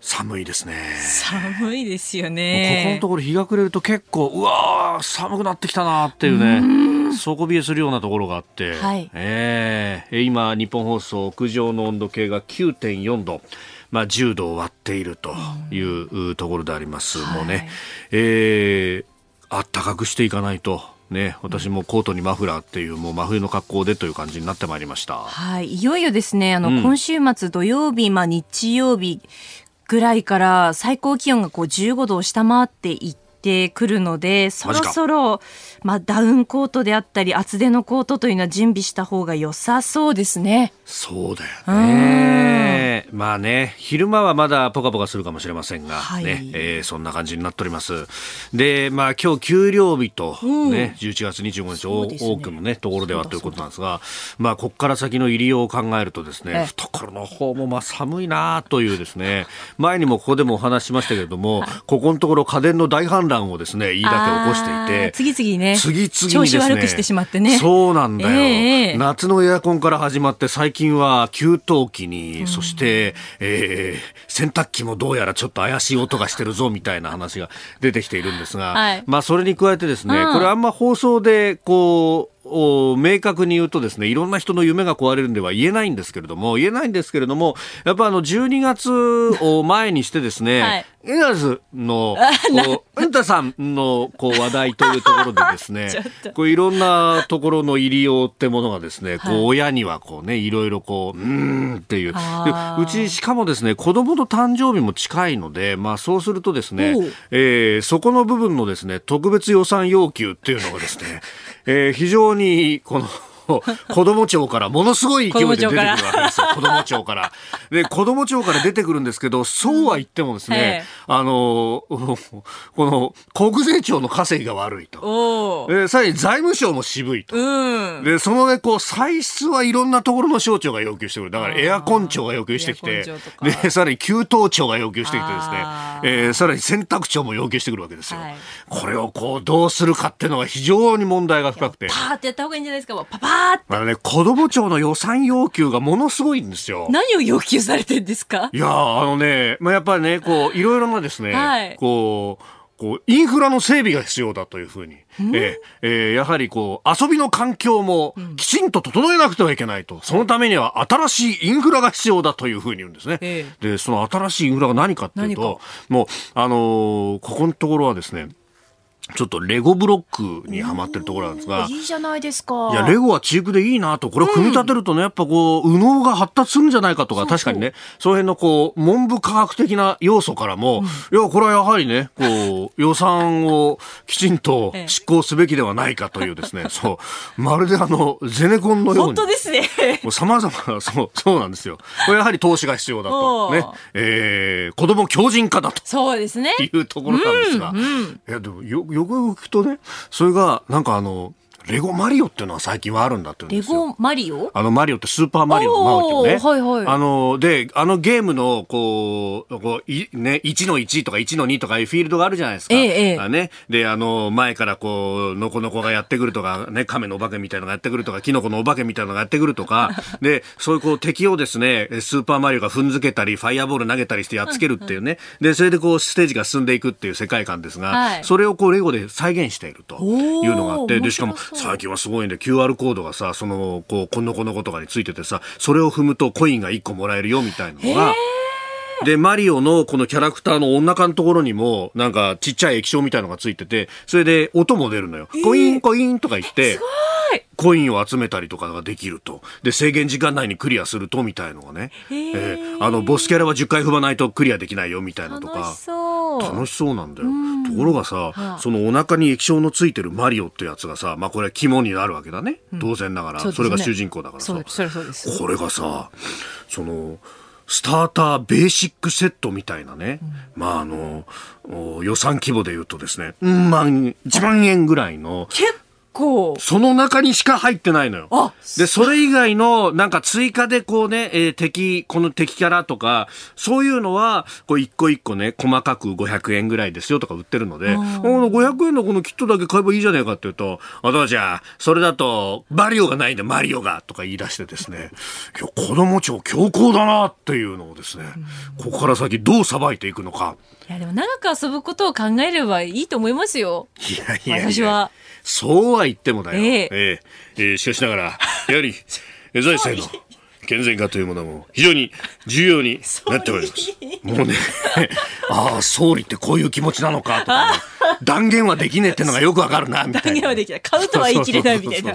寒いですね。寒いですよここねのところ日が暮れると結構うわー寒くなってきたなっていうね底冷えするようなところがあって、はい。えー今日本放送屋上の温度計が9.4度。まあ、10度を割っているというところであります、もうね、えー、あったかくしていかないと、ね、私もコートにマフラーっていうもう真冬の格好でという感じになってまいりました。はい。いよいよですねあの、うん。今週末土曜日まあ日曜日ぐらいから最高気温がこう15度を下回っていってくるのでそろそろまあダウンコートであったり厚手のコートというのは準備した方が良さそうですね。そうだよね。まあね、昼間はまだポカポカするかもしれませんが、はい。ね、えーそんな感じになっております。で、まあ今日給料日と、うん。ね、11月25日、ね。多くのね、ところではということなんですが、まあここから先の入りようを考えるとですええ。ね、懐の方もまあ寒いなというですね、前にもここでもお話ししましたけれども、ここのところ家電の大反乱をですね、飯田家起こしていて、次々ね次々にね調子悪くしてしまってね。そうなんだよ、ええ夏のエアコンから始まって最近は給湯器に、そして、えー洗濯機もどうやらちょっと怪しい音がしてるぞみたいな話が出てきているんですが、はい。まあそれに加えてですね、うん。これあんま放送でこうお明確に言うとですねいろんな人の夢が壊れるんでは言えないんですけれども言えないんですけれどもやっぱあの12月を前にしてですね、はい。エナズの こううんたさんのこう話題というところでですね こういろんなところの入りようってものがですね、こはい。う親にはこうねいろいろこううーんっていう。うちしかもですね子供の誕生日も近いのでまあそうするとですねえーそこの部分のですね特別予算要求っていうのがですね、えー非常にこの 子供庁からものすごい勢いで出てくるわけですよ。子供庁から。で、子供庁から出てくるんですけど、そうは言ってもですね、ええあの、この国税庁の稼ぎが悪いと。で、さらに財務省も渋いと。うんで、そのね、こう、歳出はいろんなところの省庁が要求してくる。だから、エアコン庁が要求してきてで、さらに給湯庁が要求してきてですねえーさらに洗濯庁も要求してくるわけですよ。はいこれをこう、どうするかっていうのが非常に問題が深くて。パーってやった方がいいんじゃないですかもうパあのね、子供庁の予算要求がものすごいんですよ。何を要求されてんですか？いやーあのね、まあ、やっぱりね、こう、いろいろなですね、はい。こう、こう、インフラの整備が必要だというふうに、えーえーやはりこう、遊びの環境もきちんと整えなくてはいけないと。そのためには新しいインフラが必要だというふうに言うんですね。えで、その新しいインフラが何かっていう何とか、もう、あのーここのところはですね、ちょっとレゴブロックにはまってるところなんですが、いいじゃないですか。いや、レゴはチークでいいなと、これを組み立てるとね、やっぱこう、右脳が発達するんじゃないかとか、確かにね、その辺のこう、文部科学的な要素からも、いや、これはやはりね、こう、予算をきちんとええ。執行すべきではないかというですね、そう、まるであの、ゼネコンのように。本当。ですね。様々な、そう、そうなんですよ。これやはり投資が必要だと。ね。えー、子供強靭化だと。そうですね。いうところなんですが、うんうん。いやでもよよくよく聞くとねそれがなんかあのレゴマリオっていうのは最近はあるんだって言うんレですよ。ゴマリオ？あのマリオってスーパーマリオのマリオね。はいはいあの、で、あのゲームの、こう、こういね、1の1とか1の2とかいうフィールドがあるじゃないですか。ええええあね。で、あの、前からこう、ノコノコがやってくるとか、ね、亀のお化けみたいなのがやってくるとか、キノコのお化けみたいなのがやってくるとか、で、そういうこう敵をですね、スーパーマリオが踏んづけたり、ファイアボール投げたりしてやっつけるっていうね。で、それでこう、ステージが進んでいくっていう世界観ですが、はいそれをこう、レゴで再現しているというのがあって、で、しかも最近はすごいんで、QR コードがさ、その、こう、このこのことかについててさ、それを踏むとコインが1個もらえるよみたいなのが、で、マリオのこのキャラクターのお腹のところにも、なんかちっちゃい液晶みたいのがついてて、それで音も出るのよ。コインコインとか言って、コインを集めたりとかができると。で、制限時間内にクリアすると、みたいのがね。えーあの、ボスキャラは10回踏まないとクリアできないよ、みたいなとか楽し。そう楽しそうなんだよ。ところがさ、はあそのお腹に液晶のついてるマリオってやつがさ、まあこれ肝になるわけだね。当然ながら。そ,、ねれが主人公だからさこれがさ、その、スターターベーシックセットみたいなね、うん、まああの予算規模で言うとですね、うん、万1万円ぐらいの結構。その中にしか入ってないのよ。で、それ以外の、なんか追加でこうね、えー、敵、この敵キャラとか、そういうのは、こう一個一個ね、細かく500円ぐらいですよとか売ってるので、この500円のこのキットだけ買えばいいじゃねえかって言うと、あ、どうじゃ、それだと、マリオがないんで、マリオが、とか言い出してですね、いや、子供庁強行だなっていうのをですね、ここから先どうさばいていくのか。いや、でも長く遊ぶことを考えればいいと思いますよ。いやいやいや。私は。そうは言ってもだよ。ええええー、しかしながら、やはり、財政の健全化というものも非常に重要になっております。もうね、ああ、総理ってこういう気持ちなのかとか、ね、断言はできねえってのがよくわかるな、みたいな。断言はできない。買うとは言い切れないみたいな。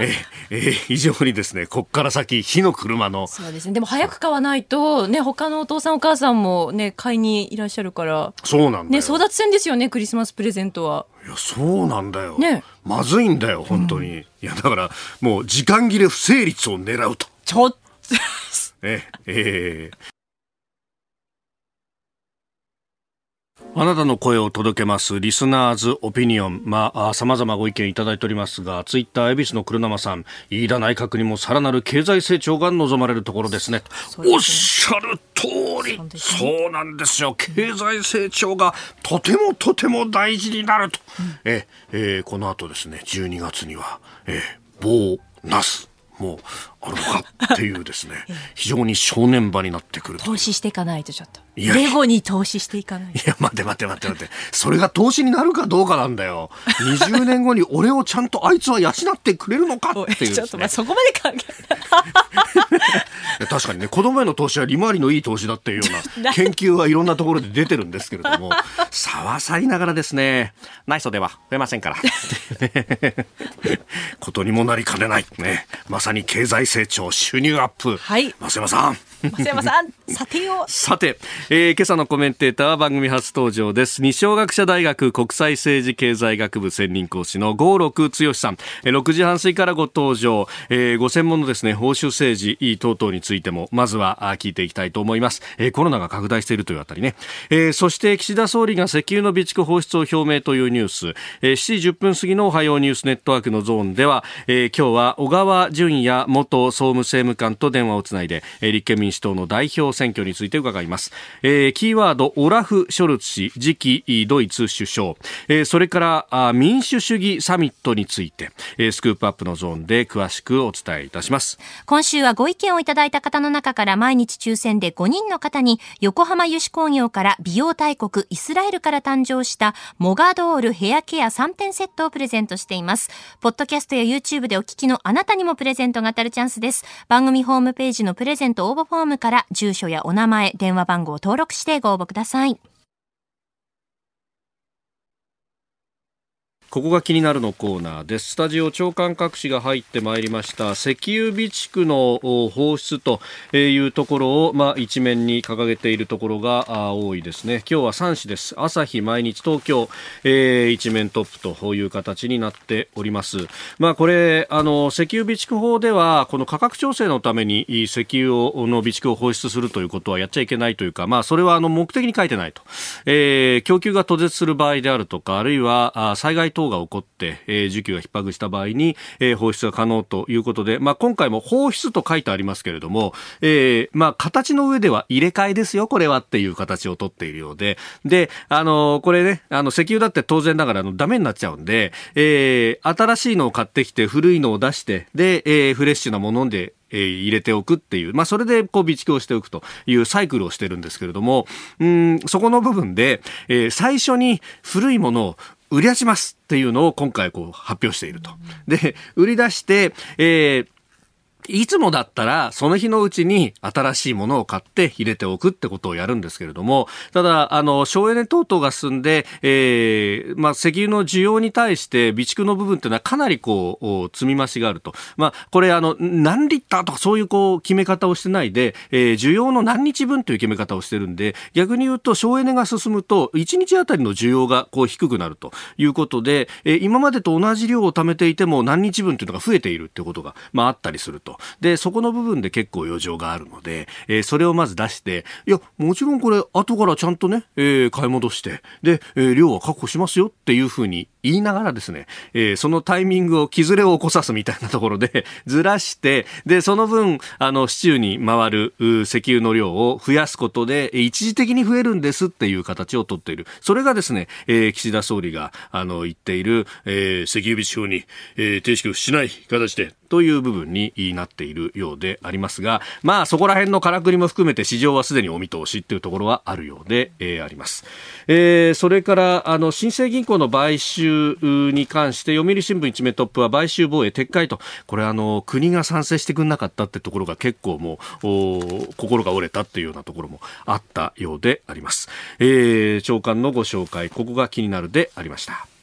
ええ非常にですね、こっから先、火の車の。そうですね。でも早く買わないと、ね、他のお父さんお母さんもね、買いにいらっしゃるから。そうなんね、争奪戦ですよね、クリスマスプレゼントは。いや、そうなんだよ。ね。まずいんだよ、本当に。うん、いや、だから、もう時間切れ不成立を狙うと。ちょっと。ええーあなたの声を届けます、リスナーズオピニオン。まあ、様々ご意見いただいておりますが、ツイッター、恵比寿の車生さん、飯田内閣にもさらなる経済成長が望まれるところですね。すねおっしゃる通りそうなんですよ。経済成長がとてもとても大事になると。うん、え、えー、この後ですね、12月には、えー、ボーナス。もうあるのかっていうですね。非常に正念場になってくる。投資していかないとちょっと。レゴに投資していかないいや待て待て待て待て。それが投資になるかどうかなんだよ。20年後に俺をちゃんとあいつは養ってくれるのかっていう、ね、ちょっとまあそこまで考え 確かにね子供への投資は利回りのいい投資だっていうような 研究はいろんなところで出てるんですけれども さわさりながらですね内装では増えませんから。ことにもなりかねない。ね。まさに経済成長収入アップ。はい。増山さん増山さんさてよさてえー、今朝のコメンテーターは番組初登場です。二小学者大学国際政治経済学部専任講師の郷六剛さん。えー、6時半過ぎからご登場。えー、ご専門のですね、報酬政治等々についても、まずは聞いていきたいと思います。えー、コロナが拡大しているというあたりね。えー、そして岸田総理が石油の備蓄放出を表明というニュース。えー、7時10分過ぎのおはようニュースネットワークのゾーンでは、えー、今日は小川淳也元総務政務官と電話をつないで、えー、立憲民民主党の代表選挙について伺います。えー、キーワードドオラフ・ショルツ氏次期ドイツ首相、えー、それから民主主義サミットについて、えー、スクープアップのゾーンで詳しくお伝えいたします。今週はご意見をいただいた方の中から毎日抽選で5人の方に横浜油脂工業から美容大国イスラエルから誕生したモガドールヘアケア3点セットをプレゼントしています。ポッドキャストや YouTube でお聞きのあなたにもプレゼントが当たるチャンスです。番組ホームページのプレゼント応募フォームから住所やお名前電話番号を登録してご応募ください。ここが気になるのコーナーです。スタジオ長官各紙が入ってまいりました。石油備蓄の放出というところを、まあ、一面に掲げているところが多いですね。今日は3紙です。朝日、毎日、東京、えー、一面トップという形になっております。まあ、これ、あの、石油備蓄法では、この価格調整のために石油をの備蓄を放出するということはやっちゃいけないというか、まあ、それはあの目的に書いてないと。えー、供給が途絶する場合であるとか、あるいは災害等が起こって、えー、需給が逼迫した場合に、えー、放出が可能ということで、まあ、今回も放出と書いてありますけれども、えー、まあ、形の上では入れ替えですよ、これはっていう形をとっているようで、で、あの、これね、あの、石油だって当然ながら、あの、ダメになっちゃうんで、えー、新しいのを買ってきて、古いのを出して、で、えー、フレッシュなもので、え、入れておくっていう、まあ、それでこう備蓄をしておくというサイクルをしてるんですけれども、うん、そこの部分で、えー、最初に古いものを売り出しますっていうのを今回こう発表していると。で、売り出して、えーいつもだったら、その日のうちに新しいものを買って入れておくってことをやるんですけれども、ただ、あの、省エネ等々が進んで、えー、まあ、石油の需要に対して備蓄の部分っていうのはかなりこう、積み増しがあると。まあ、これ、あの、何リッターとかそういうこう、決め方をしてないで、えー、需要の何日分という決め方をしてるんで、逆に言うと、省エネが進むと、1日あたりの需要がこう、低くなるということで、えー、今までと同じ量を貯めていても何日分というのが増えているってことが、まあ、あったりすると。で、そこの部分で結構余剰があるので、えー、それをまず出して、いや、もちろんこれ、後からちゃんとね、えー、買い戻して、で、えー、量は確保しますよっていうふうに言いながらですね、えー、そのタイミングを、木ずれを起こさすみたいなところで、ずらして、で、その分、あの、市中に回る石油の量を増やすことで、一時的に増えるんですっていう形をとっている。それがですね、えー、岸田総理が、あの、言っている、えー、石油備蓄法に、えー、停止しない形で、という部分になっているようでありますが、まあそこら辺のからくりも含めて市場はすでにお見通しというところはあるようで、えー、あります。えー、それからあの新生銀行の買収に関して読売新聞一面トップは買収防衛撤回とこれあの国が賛成してくれなかったってところが結構もう心が折れたっていうようなところもあったようであります。えー、長官のご紹介ここが気になるでありました。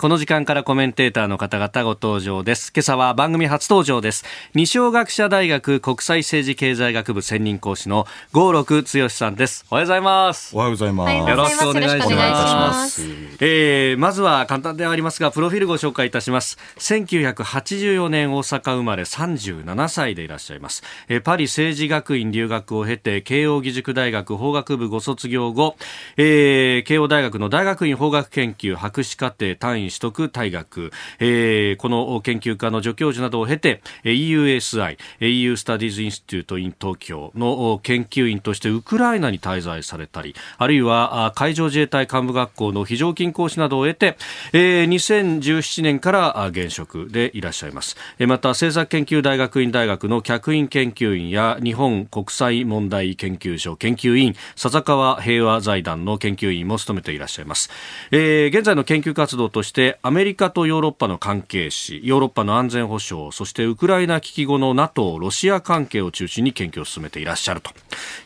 この時間からコメンテーターの方々ご登場です。今朝は番組初登場です。二松学者大学国際政治経済学部専任講師の郷六剛さんです。おはようございます。おはようございます。よろしくお願いします。えー、まずは簡単ではありますが、プロフィールご紹介いたします。1984年大阪生まれ37歳でいらっしゃいます。えー、パリ政治学院留学を経て、慶応義塾大学法学部ご卒業後、えー、慶応大学の大学院法学研究博士課程単位取得大学、えー、この研究家の助教授などを経て EUSI EU Studies Institute in 東京の研究員としてウクライナに滞在されたりあるいは海上自衛隊幹部学校の非常勤講師などを得て、えー、2017年から現職でいらっしゃいます。また政策研究大学院大学の客員研究員や日本国際問題研究所研究員笹川平和財団の研究員も務めていらっしゃいます、えー、現在の研究活動としてしてアメリカとヨーロッパの関係史ヨーロッパの安全保障そしてウクライナ危機後の NATO ロシア関係を中心に研究を進めていらっしゃると。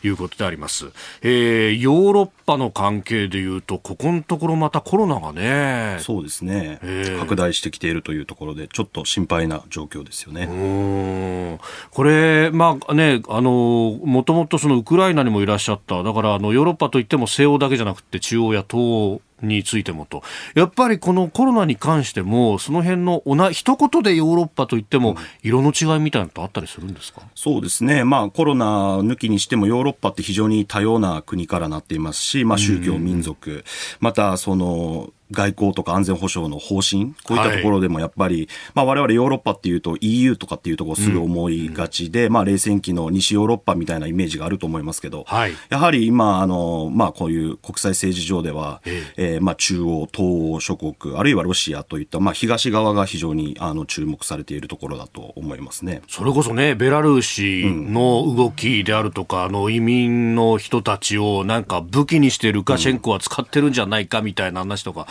いうことであります、えー、ヨーロッパの関係でいうとここのところまたコロナがねそうですね、えー、拡大してきているというところでちょっと心配な状況ですよね。これまあねあのもともとそのウクライナにもいらっしゃった。だからあのヨーロッパといっても西欧だけじゃなくて中央や東欧についてもと、やっぱりこのコロナに関しても、その辺のおな一言でヨーロッパといっても、色の違いみたいなのってあったりするんですか、うん、そうですね、まあ、コロナ抜きにしても、ヨーロッパって非常に多様な国からなっていますし、まあ、宗教、民族、またその外交とか安全保障の方針、こういったところでもやっぱり、はい、まあ我々ヨーロッパっていうと EU とかっていうところすぐ思いがちで、うん、まあ冷戦期の西ヨーロッパみたいなイメージがあると思いますけど、はい、やはり今、あの、まあこういう国際政治上では、え。えー、まあ中央、東欧諸国、あるいはロシアといった、まあ東側が非常にあの注目されているところだと思いますね。それこそね、ベラルーシの動きであるとか、うん、あの移民の人たちをなんか武器にしてルカシェンコは使ってるんじゃないかみたいな話とか、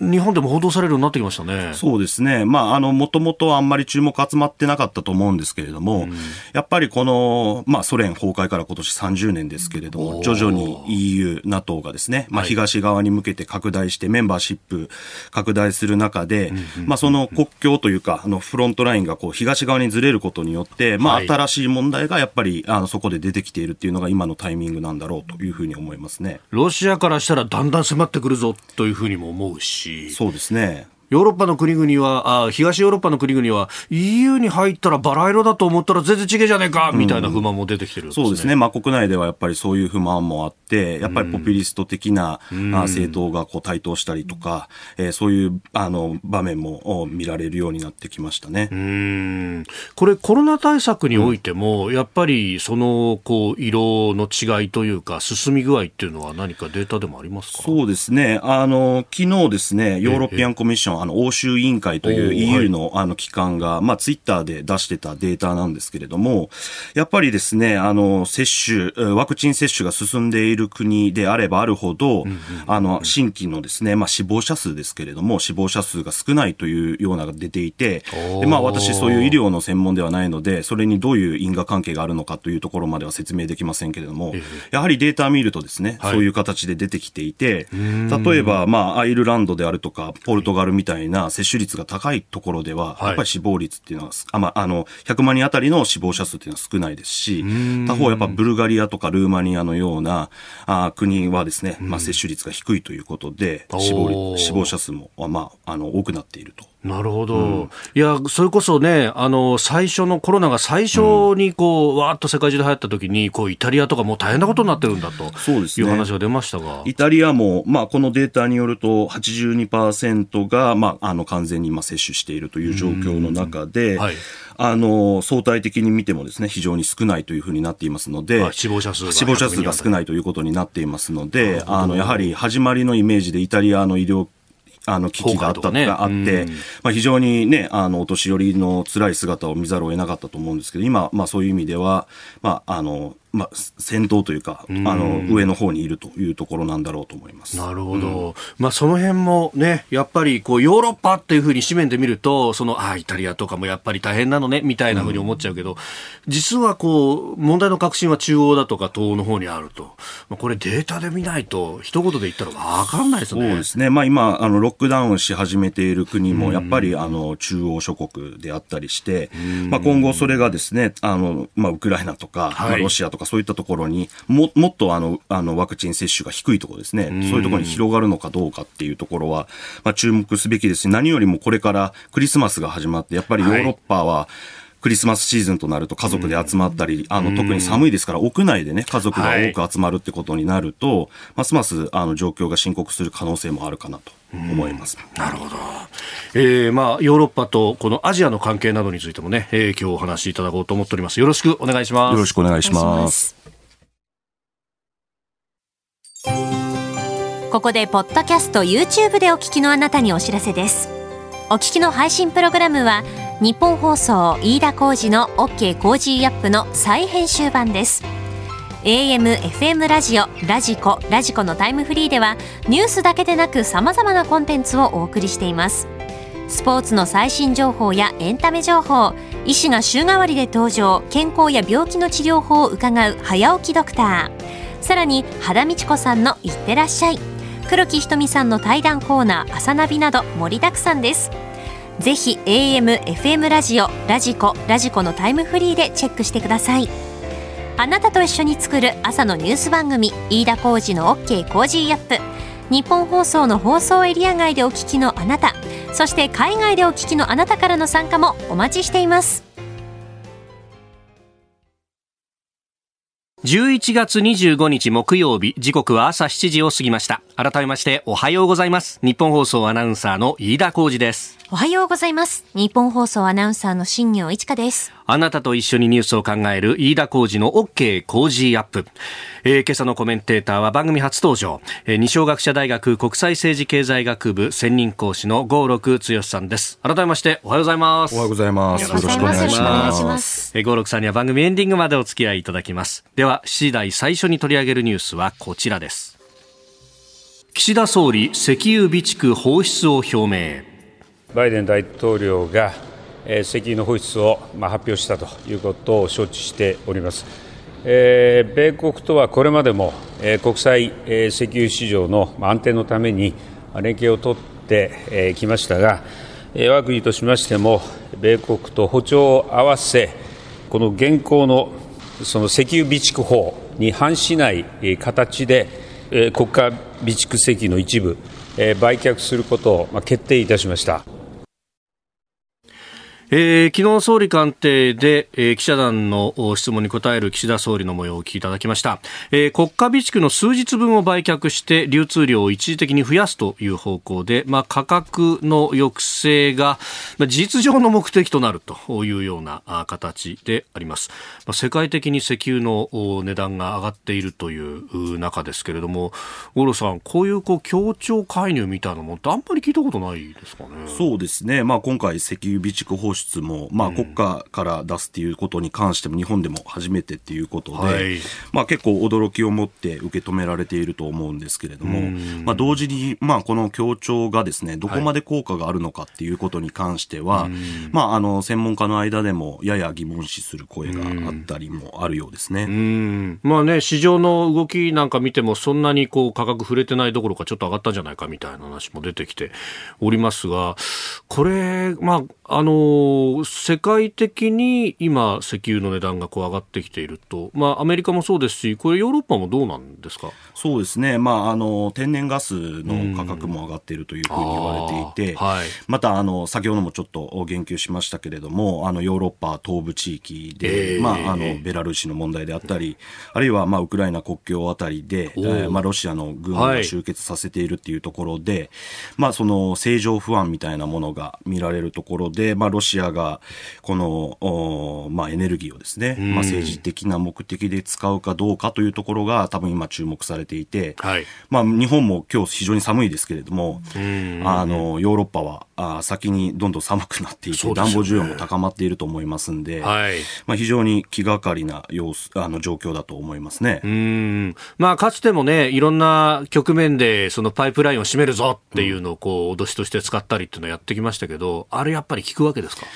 日本でも報道されるようになってきましたね。そうですね。まあ、あの、もともとあんまり注目集まってなかったと思うんですけれども、うん、やっぱりこの、まあ、ソ連崩壊から今年30年ですけれども、徐々に EU、NATO がですね、まあ、東側に向けて拡大して、メンバーシップ拡大する中で、まあ、その国境というか、あの、フロントラインがこう、東側にずれることによって、まあ、新しい問題がやっぱり、あの、そこで出てきているっていうのが今のタイミングなんだろうというふうに思いますね。ロシアからしたらだんだん迫ってくるぞというふうにも思うし。そうですね。ヨーロッパの国々はあ、東ヨーロッパの国々は EU に入ったらバラ色だと思ったら全然違えじゃねえか、みたいな不満も出てきてる、ねうん、そうですね。まあ国内ではやっぱりそういう不満もあって、やっぱりポピュリスト的な、うん、政党がこう台頭したりとか、えー、そういうあの場面も見られるようになってきましたね。うん。これコロナ対策においても、うん、やっぱりそのこう色の違いというか進み具合っていうのは何かデータでもありますか？そうですね。あの、昨日ですね、ヨーロピアンコミッション、あの、欧州委員会という EU のあの機関が、まあ、ツイッターで出してたデータなんですけれども、やっぱりですね、あの、接種、ワクチン接種が進んでいる国であればあるほど、あの、新規のですね、まあ、死亡者数ですけれども、死亡者数が少ないというようなが出ていて、でまあ、私そういう医療の専門ではないので、それにどういう因果関係があるのかというところまでは説明できませんけれども、やはりデータを見るとですね、はい、そういう形で出てきていて、例えば、まあ、アイルランドであるとか、ポルトガルみたいな接種率が高いところでは、やっぱり死亡率っていうのは、あまあ、あの、100万人あたりの死亡者数っていうのは少ないですし、他方やっぱブルガリアとかルーマニアのようなあ国はですね、まあ、接種率が低いということで、死亡死亡者数も、まあ、あの、多くなっていると。なるほど、うん、いや、それこそね、あの最初のコロナが最初にこう、うん、わーっと世界中で流行った時に、こうイタリアとかもう大変なことになってるんだとそうです、ね、いう話が出ましたが、イタリアも、まあ、このデータによると、82%が、まあ、あの完全に今、接種しているという状況の中で、はい、あの相対的に見てもですね非常に少ないというふうになっていますので、死亡者数死亡者数が少ないということになっていますので、あのやはり始まりのイメージでイタリアの医療あの危機があったがあって、まあ、非常にね、あの、お年寄りの辛い姿を見ざるを得なかったと思うんですけど、今、まあそういう意味では、まあ、あの、まあ、先頭というか、あの、上の方にいるというところなんだろうと思います。なるほど。うん、まあ、その辺もね、やっぱり、こう、ヨーロッパっていうふうに紙面で見ると、その、ああ、イタリアとかもやっぱり大変なのね、みたいなふうに思っちゃうけど、うん、実はこう、問題の核心は中央だとか東欧の方にあると。まあ、これデータで見ないと、一言で言ったらわかんないですね。そうですね。まあ、今、あの、ロックダウンし始めている国も、やっぱり、あの、中央諸国であったりして、まあ、今後それがですね、あの、まあ、ウクライナとか、はい、まあ、ロシアとかそういったところに、ももっとあのあのワクチン接種が低いところですね、そういうところに広がるのかどうかっていうところは、まあ、注目すべきですし、何よりもこれからクリスマスが始まって、やっぱりヨーロッパは、クリスマスシーズンとなると家族で集まったり、あの、特に寒いですから屋内でね、家族が多く集まるってことになると、ますますあの状況が深刻する可能性もあるかなと思います。なるほど。えー、まあ、ヨーロッパとこのアジアの関係などについてもね、えー、今日お話しいただこうと思っております。よろしくお願いします。よろしくお願いします。ここでポッドキャスト YouTube でお聞きのあなたにお知らせですお聞きの配信プログラムは日本放送飯田浩司の OK コージーアップの再編集版です AM、FM ラジオ、 radiko、radiko のタイムフリーではニュースだけでなく様々なコンテンツをお送りしていますスポーツの最新情報やエンタメ情報医師が週替わりで登場健康や病気の治療法を伺う早起きドクター。さらに羽田美智子さんの「いってらっしゃい」黒木ひとみさんの対談コーナー「朝ナビ」など盛りだくさんです。ぜひ AM、FM ラジオ、ラジコ、ラジコのタイムフリーでチェックしてください。あなたと一緒に作る朝のニュース番組飯田浩二の OK コージーアップ。ニッポン放送の放送エリア外でお聞きのあなたそして海外でお聞きのあなたからの参加もお待ちしています。11月25日木曜日時刻は朝7時を過ぎました。改めましておはようございます。日本放送アナウンサーの飯田浩二です。おはようございます。日本放送アナウンサーの新業一華ですあなたと一緒にニュースを考える飯田浩二の OK 工事アップ、えー、今朝のコメンテーターは番組初登場、えー、二松学者大学国際政治経済学部専任講師の郷六剛さんです。改めましておはようございます。おはようございます。よろしくお願いします。えー、郷六さんには番組エンディングまでお付き合いいただきます。では7時台最初に取り上げるニュースはこちらです。岸田総理石油備蓄放出を表明。バイデン大統領が石油の放出を発表したということを承知しております。米国とはこれまでも国際石油市場の安定のために連携を取ってきましたが、我が国としましても、米国と歩調を合わせ、この現行のその石油備蓄法に反しない形で、国家備蓄石油の一部、売却することを決定いたしました。えー、昨日総理官邸で、えー、記者団の質問に答える岸田総理の模様をお聞きいただきました、えー、国家備蓄の数日分を売却して流通量を一時的に増やすという方向で、まあ、価格の抑制が、まあ、事実上の目的となるというような形であります、まあ、世界的に石油の値段が上がっているという中ですけれども五郎さんこういうこう協調介入みたいなものってあんまり聞いたことないですかね？そうですね、まあ、今回石油備蓄放出も、まあ、国家から出すっていうことに関しても、日本でも初めてっていうことで、はい、まあ、結構驚きを持って受け止められていると思うんですけれども、まあ、同時に、まあ、この協調がですね、どこまで効果があるのかっていうことに関しては、はい、まあ、あの、専門家の間でもやや疑問視する声があったりもあるようですね。まあね、市場の動きなんか見ても、そんなにこう価格触れてないどころかちょっと上がったんじゃないかみたいな話も出てきておりますが、これ、まあ、あの世界的に今、石油の値段がこう上がってきていると、まあ、アメリカもそうですし、これ、ヨーロッパもどうなんですか？そうですね、まあ、あの天然ガスの価格も上がっているというふうに言われていて、はい、またあの先ほどもちょっと言及しましたけれども、あのヨーロッパ東部地域で、えー、まあ、あのベラルーシの問題であったり、あるいは、まあ、ウクライナ国境あたりで、えー、まあ、ロシアの軍が集結させているっていうところで、はい、まあ、その政情不安みたいなものが見られるところで、まあ、ロシアがこの、まあ、エネルギーをですね、まあ、政治的な目的で使うかどうかというところが多分今注目されていて、はい、まあ、日本も今日非常に寒いですけれども、あのヨーロッパはあ先にどんどん寒くなっていて、ね、暖房需要も高まっていると思いますんで、はい、まあ、非常に気がかりな様子あの状況だと思いますね。うん。まあ、かつてもね、いろんな局面でそのパイプラインを閉めるぞっていうのをこう脅しとして使ったりっていうのをやってきましたけど、あれやっぱり聞くわけですか？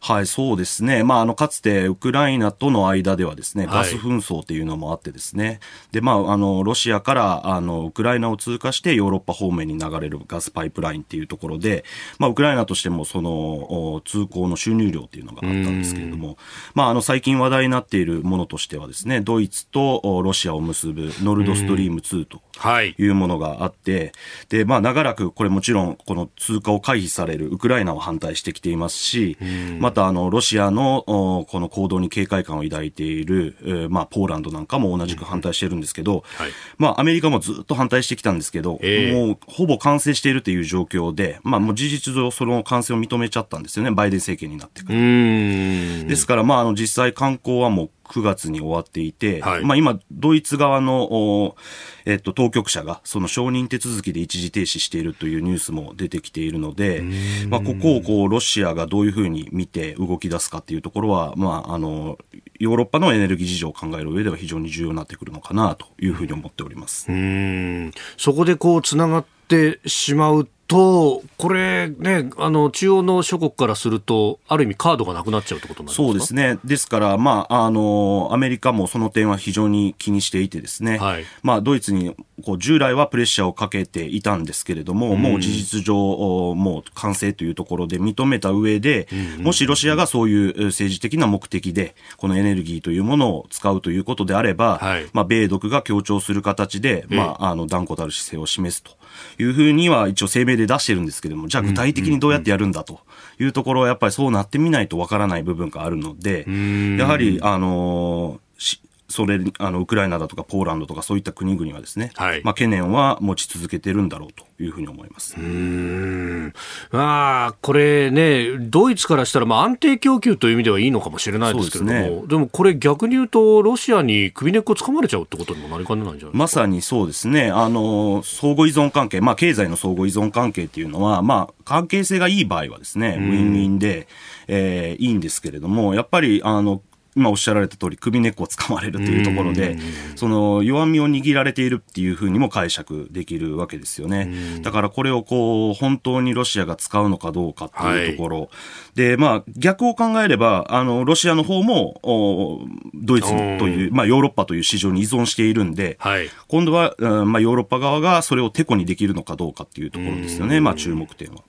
はい、そうですね。まあ、あの、かつてウクライナとの間ではですね、ガス紛争っていうのもあってですね、はい、で、まあ、あの、ロシアから、あの、ウクライナを通過してヨーロッパ方面に流れるガスパイプラインっていうところで、まあ、ウクライナとしてもその、通行の収入量っていうのがあったんですけれども、まあ、あの、最近話題になっているものとしてはですね、ドイツとロシアを結ぶノルドストリーム2とい。うものがあって、で、まあ、長らくこれもちろん、この通過を回避されるウクライナを反対してきていますし、また、あの、ロシアのこの行動に警戒感を抱いている、えー、まあ、ポーランドなんかも同じく反対してるんですけど、はい、まあ、アメリカもずっと反対してきたんですけど、えー、もう、ほぼ完成しているという状況で、まあ、もう事実上、その完成を認めちゃったんですよね、バイデン政権になってから。ですから、まあ、あの、実際観光はもう9月に終わっていて、はい、まあ今、ドイツ側の、えっと、当局者がその承認手続きで一時停止しているというニュースも出てきているので、まあ、ここをこうロシアがどういうふうに見て動き出すかっていうところは、まあ、あのヨーロッパのエネルギー事情を考える上では非常に重要になってくるのかなというふうに思っております。うん。そこでこうつながってしまうと、これね、あの、中央の諸国からすると、ある意味カードがなくなっちゃうってことなんですか？そうですね。ですから、まあ、あの、アメリカもその点は非常に気にしていてですね、はい、まあ、ドイツに、こう、従来はプレッシャーをかけていたんですけれども、うん、もう事実上、もう完成というところで認めた上で、うん、もしロシアがそういう政治的な目的で、このエネルギーというものを使うということであれば、はい、まあ、米独が強調する形で、まあ、あの、断固たる姿勢を示すというふうには一応声明で出してるんですけども、じゃあ具体的にどうやってやるんだというところはやっぱりそうなってみないとわからない部分があるので、やはり、あのそれ、あの、ウクライナだとかポーランドとかそういった国々はですね、はい、まあ懸念は持ち続けてるんだろうというふうに思います。うん。まあ、これね、ドイツからしたらまあ安定供給という意味ではいいのかもしれないですけれども、でね、でもこれ逆に言うと、ロシアに首根っこつかまれちゃうってことにもなりかねないんじゃないまさにそうですね。あの、相互依存関係、まあ経済の相互依存関係っていうのは、まあ関係性がいい場合はですね、ウィンウィンで、えー、いいんですけれども、やっぱり、あの、今おっしゃられた通り首根っこをつかまれるというところで、その弱みを握られているっていうふうにも解釈できるわけですよね。だからこれをこう、本当にロシアが使うのかどうかっていうところ。はい、で、まあ逆を考えれば、あの、ロシアの方も、ドイツという、まあヨーロッパという市場に依存しているんで、はい、今度は、まあヨーロッパ側がそれをてこにできるのかどうかっていうところですよね。まあ注目点は。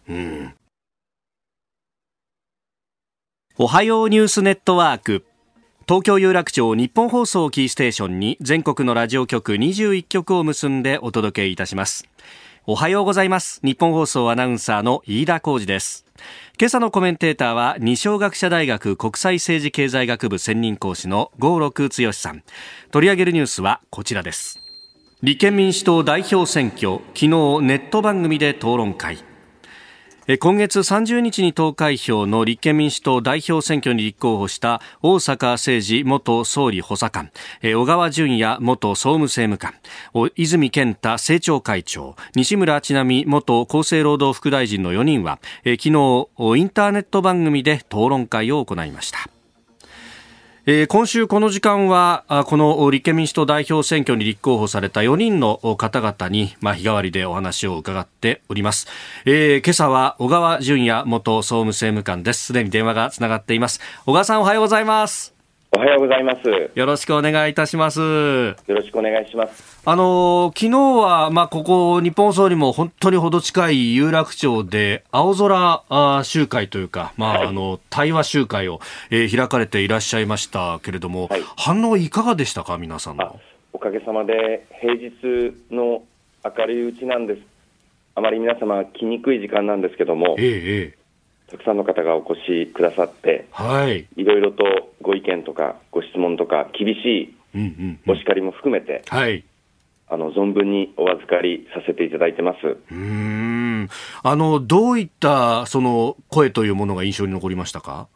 おはようニュースネットワーク。東京有楽町日本放送キーステーションに全国のラジオ局21局を結んでお届けいたします。おはようございます。日本放送アナウンサーの飯田浩二です。今朝のコメンテーターは二松学舎大学国際政治経済学部専任講師の郷六剛さん。取り上げるニュースはこちらです。立憲民主党代表選挙昨日ネット番組で討論会。今月30日に投開票の立憲民主党代表選挙に立候補した大阪誠治元総理補佐官小川淳也元総務政務官泉健太政調会長西村智奈美元厚生労働副大臣の4人は昨日インターネット番組で討論会を行いました。えー、今週この時間はこの立憲民主党代表選挙に立候補された4人の方々に、まあ、日替わりでお話を伺っております、えー、今朝は小川淳也元総務政務官です。すでに電話がつながっています。小川さんおはようございます。おはようございます。よろしくお願いいたします。よろしくお願いします。あのー、昨日は、まあ、ここ、日本総理も本当にほど近い有楽町で、青空あ集会というか、まあ、はい、あの、対話集会を、えー、開かれていらっしゃいましたけれども、はい、反応いかがでしたか、皆さんの。おかげさまで、平日の明るいうちなんです。あまり皆様来にくい時間なんですけども、ええ、たくさんの方がお越しくださって、はい、いろいろとご意見とかご質問とか厳しいお叱りも含めて、はい、あの存分にお預かりさせていただいてます。うん。あのどういったその声というものが印象に残りましたか？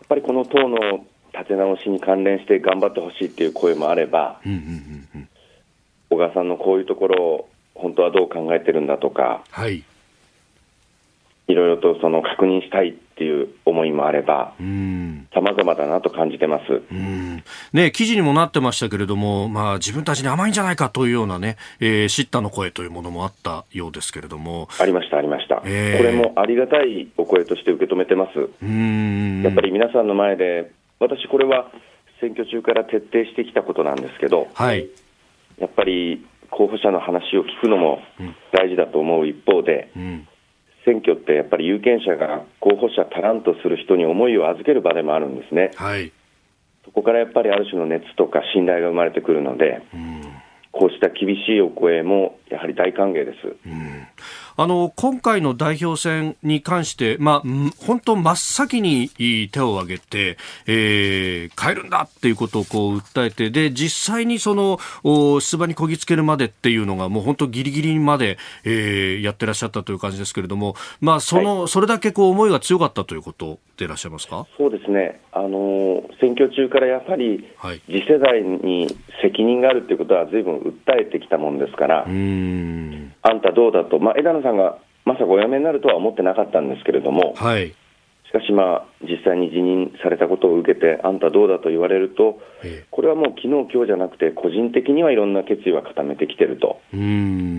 やっぱりこの党の立て直しに関連して頑張ってほしいっていう声もあれば、小川さんのこういうところを本当はどう考えてるんだとか、はい、いろいろとその確認したいっていう思いもあれば、さまざまだなと感じてます。ね、記事にもなってましたけれども、まあ、自分たちに甘いんじゃないかというようなね、えー、叱咤の声というものもあったようですけれども。ありました、ありました。えー、これもありがたいお声として受け止めてます。やっぱり皆さんの前で、私、これは選挙中から徹底してきたことなんですけど、はい、やっぱり候補者の話を聞くのも大事だと思う一方で、うん選挙ってやっぱり有権者が候補者足らんとする人に思いを預ける場でもあるんですね、はい、そこからやっぱりある種の熱とか信頼が生まれてくるので、うん、こうした厳しいお声もやはり大歓迎です。うんあの今回の代表選に関して、まあ、本当、真っ先に手を挙げて、えー、変えるんだっていうことをこう訴えて、で実際にその出馬にこぎつけるまでっていうのが、もう本当、ぎりぎりまで、えー、やってらっしゃったという感じですけれども、まあ、その、はい、それだけこう思いが強かったということでいらっしゃいますか？そうですね、あの選挙中からやはり、次世代に責任があるということは、ずいぶん訴えてきたもんですから、うん。あんたどうだと、まあ、枝野さんがまさかお辞めになるとは思ってなかったんですけれども、はい、しかし、まあ、実際に辞任されたことを受けて、あんたどうだと言われると、これはもう昨日今日じゃなくて、個人的にはいろんな決意は固めてきてると、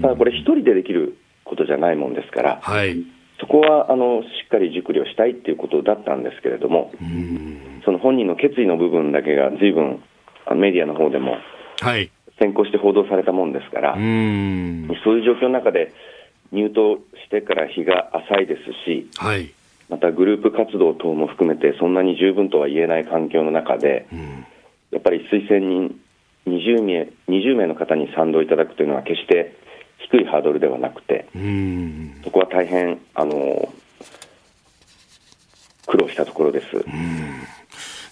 ただこれ、一人でできることじゃないもんですから、はい、そこはあのしっかり熟慮したいっていうことだったんですけれども、その本人の決意の部分だけがずいぶんメディアの方でも、はい。先行して報道されたもんですから、そういう状況の中で入党してから日が浅いですし、はい、またグループ活動等も含めて、そんなに十分とは言えない環境の中で、やっぱり推薦人20名 ,20 名の方に賛同いただくというのは、決して低いハードルではなくて、そこは大変あの苦労したところです。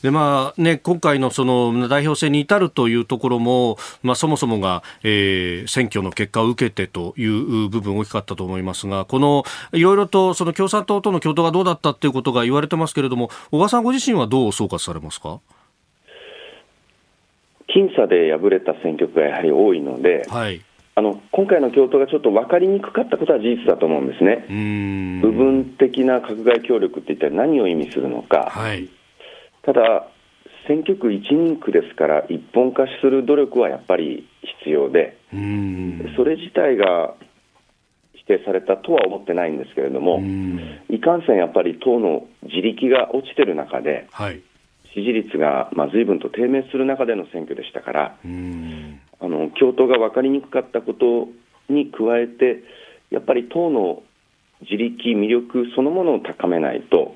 でまあね、今回のその代表選に至るというところも、まあ、そもそもが、えー、選挙の結果を受けてという部分大きかったと思いますが、このいろいろとその共産党との共闘がどうだったということが言われてますけれども、小川さんご自身はどう総括されますか？僅差で敗れた選挙区がやはり多いので、はい、あの今回の共闘がちょっと分かりにくかったことは事実だと思うんですね。部分的な閣外協力って一体何を意味するのか、はい、ただ、選挙区1人区ですから、一本化する努力はやっぱり必要で、それ自体が否定されたとは思ってないんですけれども、いかんせんやっぱり党の自力が落ちてる中で、はい、支持率がまあ随分と低迷する中での選挙でしたから、あの共闘が分かりにくかったことに加えて、やっぱり党の自力、魅力そのものを高めないと、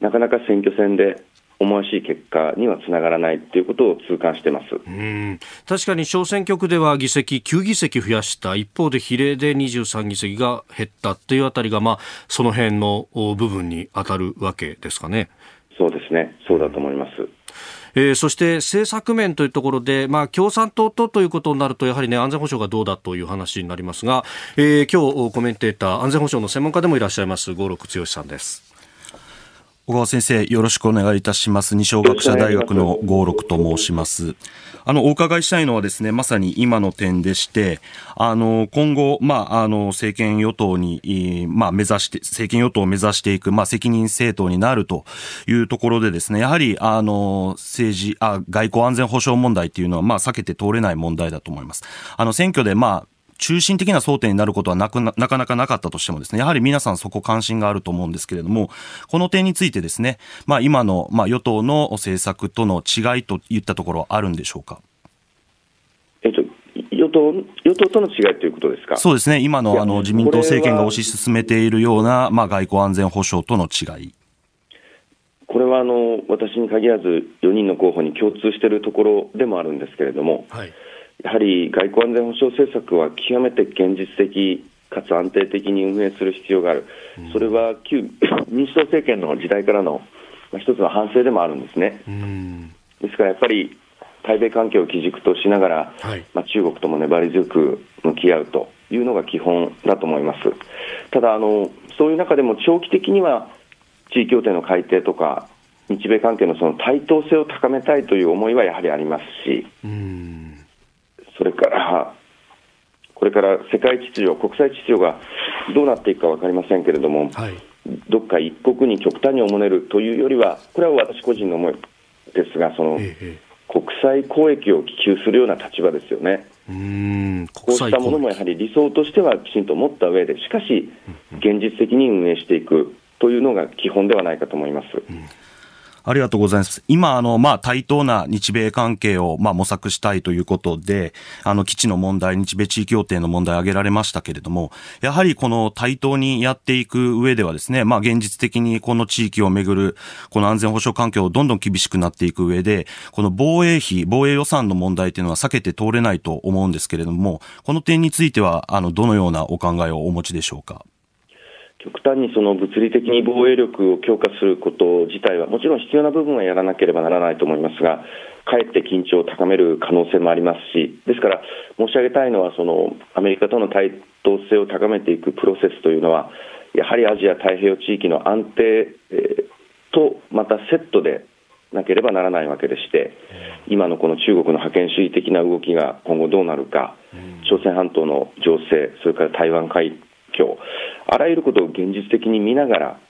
なかなか選挙戦で思わしい結果にはつながらないということを痛感してますうん確かに小選挙区では議席9議席増やした一方で比例で23議席が減ったというあたりが、まあ、その辺の部分に当たるわけですかね。そうですねそうだと思います。えー、そして政策面というところで、まあ、共産党とということになると、やはり、ね、安全保障がどうだという話になりますが、えー、今日コメンテーター、安全保障の専門家でもいらっしゃいます、五六剛さんです。小川先生、よろしくお願いいたします。二小学者大学の合六と申します。あの、お伺いしたいのはですね、まさに今の点でして、あの、今後、まあ、あの、政権与党に、まあ、目指して、政権与党を目指していく、まあ、責任政党になるというところでですね、やはり、あの、政治、あ、外交安全保障問題っていうのは、まあ、避けて通れない問題だと思います。あの、選挙で、まあ、中心的な争点になることはなくななかなかなかったとしてもですね、やはり皆さんそこ関心があると思うんですけれども、この点についてですね、まあ今の、まあ与党の政策との違いといったところはあるんでしょうか？えっと、与党与党との違いということですか？そうですね、今のあの自民党政権が推し進めているような、まあ、外交安全保障との違い。これはあの私に限らず、4人の候補に共通しているところでもあるんですけれども、はい、やはり外交安全保障政策は極めて現実的かつ安定的に運営する必要がある、うん、それは旧 民主党政権の時代からの一つの反省でもあるんですね。ですからやっぱり対米関係を基軸としながら、はい、まあ、中国とも粘り強く向き合うというのが基本だと思います。ただあの、そういう中でも長期的には地位協定の改定とか、日米関係のその対等性を高めたいという思いはやはりありますし、それから、これから世界秩序、国際秩序がどうなっていくか分かりませんけれども、はい、どっか一国に極端におもねるというよりは、これは私個人の思いですが、その、ええ、国際交易を希求するような立場ですよね。うんこうしたものもやはり理想としてはきちんと持った上で、しかし、現実的に運営していくというのが基本ではないかと思います。うんありがとうございます。今、あの、まあ、対等な日米関係を、まあ、模索したいということで、あの、基地の問題、日米地位協定の問題挙げられましたけれども、やはりこの対等にやっていく上ではですね、まあ、現実的にこの地域をめぐる、この安全保障環境をどんどん厳しくなっていく上で、この防衛費、防衛予算の問題というのは避けて通れないと思うんですけれども、この点については、あの、どのようなお考えをお持ちでしょうか？極端にその物理的に防衛力を強化すること自体は、もちろん必要な部分はやらなければならないと思いますが、かえって緊張を高める可能性もありますし、ですから申し上げたいのは、そのアメリカとの対等性を高めていくプロセスというのは、やはりアジア太平洋地域の安定、とまたセットでなければならないわけでして、今のこの中国の覇権主義的な動きが今後どうなるか、朝鮮半島の情勢、それから台湾海況、あらゆることを現実的に見ながら、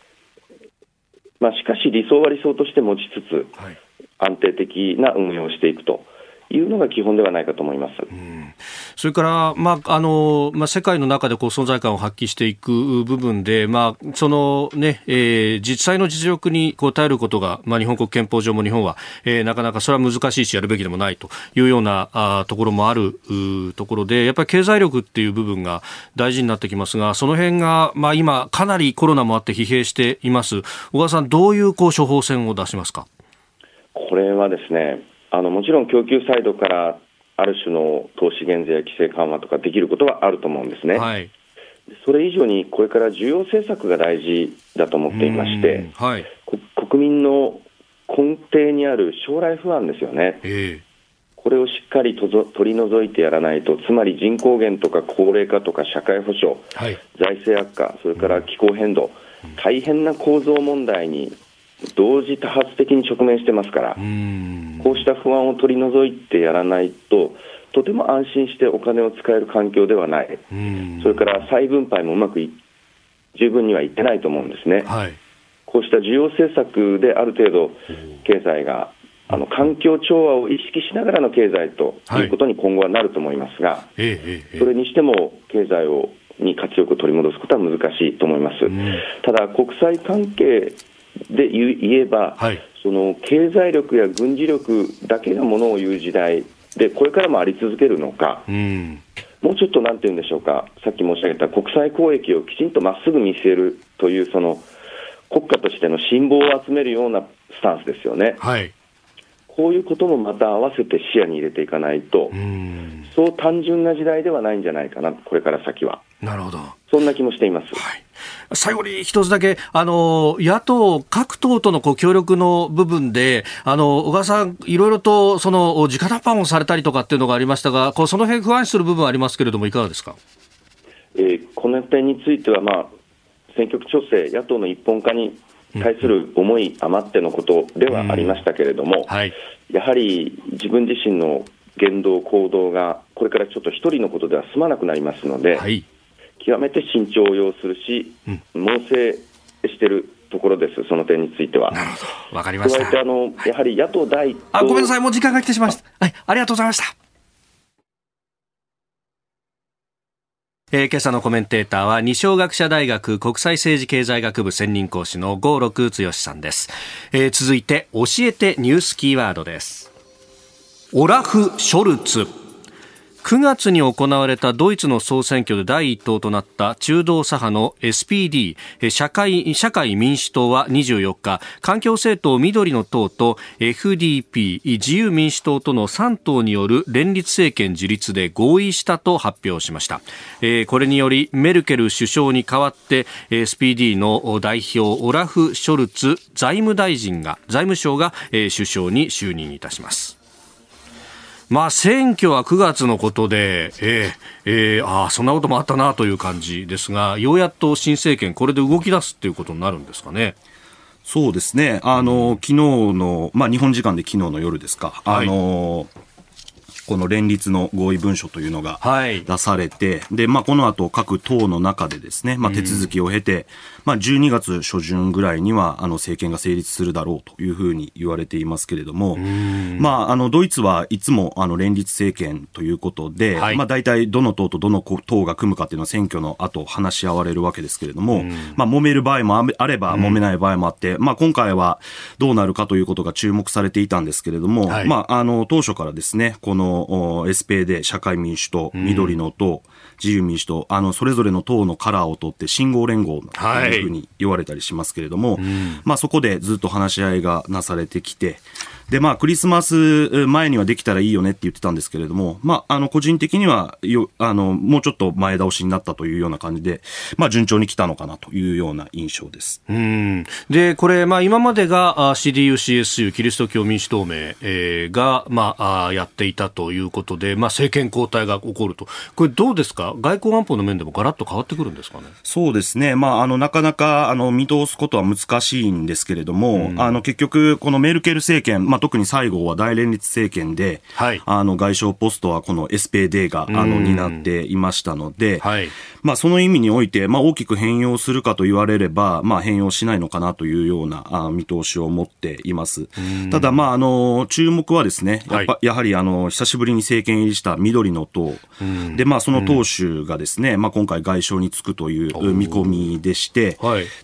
まあ、しかし理想は理想として持ちつつ、安定的な運営をしていくと。いうのが基本ではないかと思います。それから、まああのまあ、世界の中でこう存在感を発揮していく部分で、まあそのねえー、実際の実力にこう耐えることが、まあ、日本国憲法上も日本は、えー、なかなかそれは難しいし、やるべきでもないというようなあところもあるところで、やっぱり経済力っていう部分が大事になってきますが、その辺が、まあ、今、かなりコロナもあって疲弊しています。小川さん、どういうこう処方箋を出しますか？これはですね、あのもちろん供給サイドからある種の投資減税や規制緩和とかできることはあると思うんですね。はい、それ以上にこれから需要政策が大事だと思っていまして、はい、国民の根底にある将来不安ですよね。えー、これをしっかりとぞ取り除いてやらないと、つまり人口減とか高齢化とか社会保障、はい、財政悪化、それから気候変動、大変な構造問題に同時多発的に直面してますから、こうした不安を取り除いてやらないと、とても安心してお金を使える環境ではない、それから再分配もうまく十分にはいってないと思うんですね、はい、こうした需要政策である程度、経済があの環境調和を意識しながらの経済ということに今後はなると思いますが、はい、それにしても経済をに活力を取り戻すことは難しいと思います。ただ国際関係で言えば、はい、その経済力や軍事力だけがものを言う時代で、これからもあり続けるのか、うん、もうちょっとなんていうんでしょうか、さっき申し上げた国際交易をきちんとまっすぐ見据えるという、その国家としての辛抱を集めるようなスタンスですよね。はいこういうこともまた合わせて視野に入れていかないと、そう単純な時代ではないんじゃないかな、これから先は。なるほど。そんな気もしています。はい最後に一つだけ、あの、野党、各党とのこう協力の部分で、あの、小川さん、いろいろと、その、直談判をされたりとかっていうのがありましたが、こうその辺不安視する部分ありますけれども、いかがですか？えー、この点については、まあ、選挙区調整、野党の一本化に対する思い余ってのことではありましたけれども、うん。はい、やはり自分自身の言動、行動が、これからちょっと一人のことでは済まなくなりますので、はい極めて慎重を要するし、うん、猛省しているところです、その点については。なるほど、わかりました。加えてあの、やはり野党第一あ、ごめんなさい、もう時間が来てしまいました。はい、ありがとうございました。えー、今朝のコメンテーターは二松学舎大学国際政治経済学部専任講師の郷六剛さんです、えー、続いて教えてニュースキーワードです。オラフ・ショルツ9月に行われたドイツの総選挙で第一党となった中道左派の SPD 社会社会民主党は24日環境政党緑の党と FDP 自由民主党との3党による連立政権樹立で合意したと発表しました、これによりメルケル首相に代わって SPD の代表オラフ・ショルツ財務大臣が財務省が首相に就任いたします。まあ、選挙は9月のことで、えーえー、あそんなこともあったなという感じですが、ようやっと新政権、これで動き出すっていうことになるんですかね。そうですね。あの、昨日の、まあ、日本時間で昨日の夜ですか。はい、あの、この連立の合意文書というのが出されて、はい、で、まあ、この後各党の中でですね、まあ、手続きを経て、まあ、12月初旬ぐらいには、あの、政権が成立するだろうというふうに言われていますけれども、まあ、あの、ドイツはいつも、あの、連立政権ということで、はい、まあ、大体どの党とどの党が組むかっていうのは選挙の後話し合われるわけですけれども、まあ、揉める場合もあれば、揉めない場合もあって、まあ、今回はどうなるかということが注目されていたんですけれども、はい、まあ、あの、当初からですね、この、SPD 社会民主党、緑の党、自由民主党、あの、それぞれの党のカラーを取って信号連合というふうに言われたりしますけれども、はい、まあそこでずっと話し合いがなされてきて、で、まあ、クリスマス前にはできたらいいよねって言ってたんですけれども、まあ、あの、個人的には、よ、あの、もうちょっと前倒しになったというような感じで、まあ、順調に来たのかなというような印象です。うん。で、これ、まあ、今までが CDU、CSU、キリスト教民主同盟、えー、が、まあ、やっていたということで、まあ、政権交代が起こると。これ、どうですか？外交安保の面でもガラッと変わってくるんですかね？そうですね。まあ、あの、なかなか、あの、見通すことは難しいんですけれども、あの、結局、このメルケル政権、まあ、特に最後は大連立政権で、はい、あの外相ポストはこの SPD があの担っていましたので、はい、まあ、その意味において、まあ、大きく変容するかと言われれば、まあ、変容しないのかなというようなあ見通しを持っています。ただ、まあ、あの注目はですね、やっぱ、はい、やはりあの久しぶりに政権入りした緑の党。で、まあ、その党首がですね、まあ、今回外相に就くという見込みでして、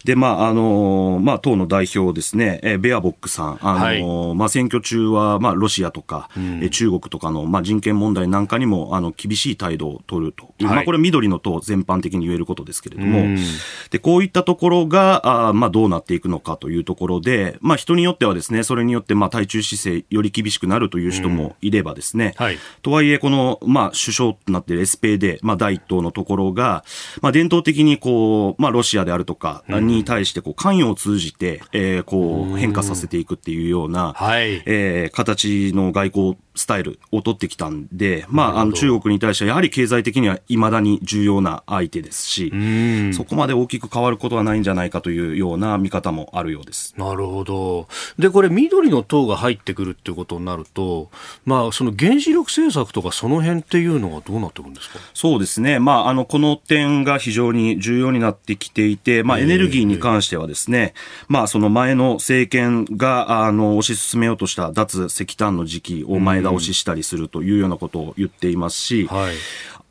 で、まあ、あのまあ、党の代表ですね、ベアボックさん、あのまあ、選挙中は、まあ、ロシアとか、うん、中国とかの、まあ、人権問題なんかにもあの厳しい態度を取ると、はい、まあ、これは緑の党全般的に言えることですけれども、うん、でこういったところがあ、まあ、どうなっていくのかというところで、まあ、人によってはですねそれによって、まあ、対中姿勢より厳しくなるという人もいればですね、うんはい、とはいえこの、まあ、首相となっている SPD、まあ、第一党のところが、まあ、伝統的にこう、まあ、ロシアであるとかに対してこう関与を通じて、えー、こう変化させていくっていうような、はい、えー、形の外交スタイルを取ってきたんで、まあ、あの中国に対してはやはり経済的にはいまだに重要な相手ですし、そこまで大きく変わることはないんじゃないかというような見方もあるようです。なるほど。で、これ、緑の党が入ってくるっていうことになると、まあ、その原子力政策とかその辺っていうのはどうなってくるんですか？そうですね。まあ、あの、この点が非常に重要になってきていて、まあ、エネルギーに関してはですね、まあ、その前の政権が、あの、推し進めようとした脱石炭の時期を前倒ししたりするというようなことを言っていますし、はい、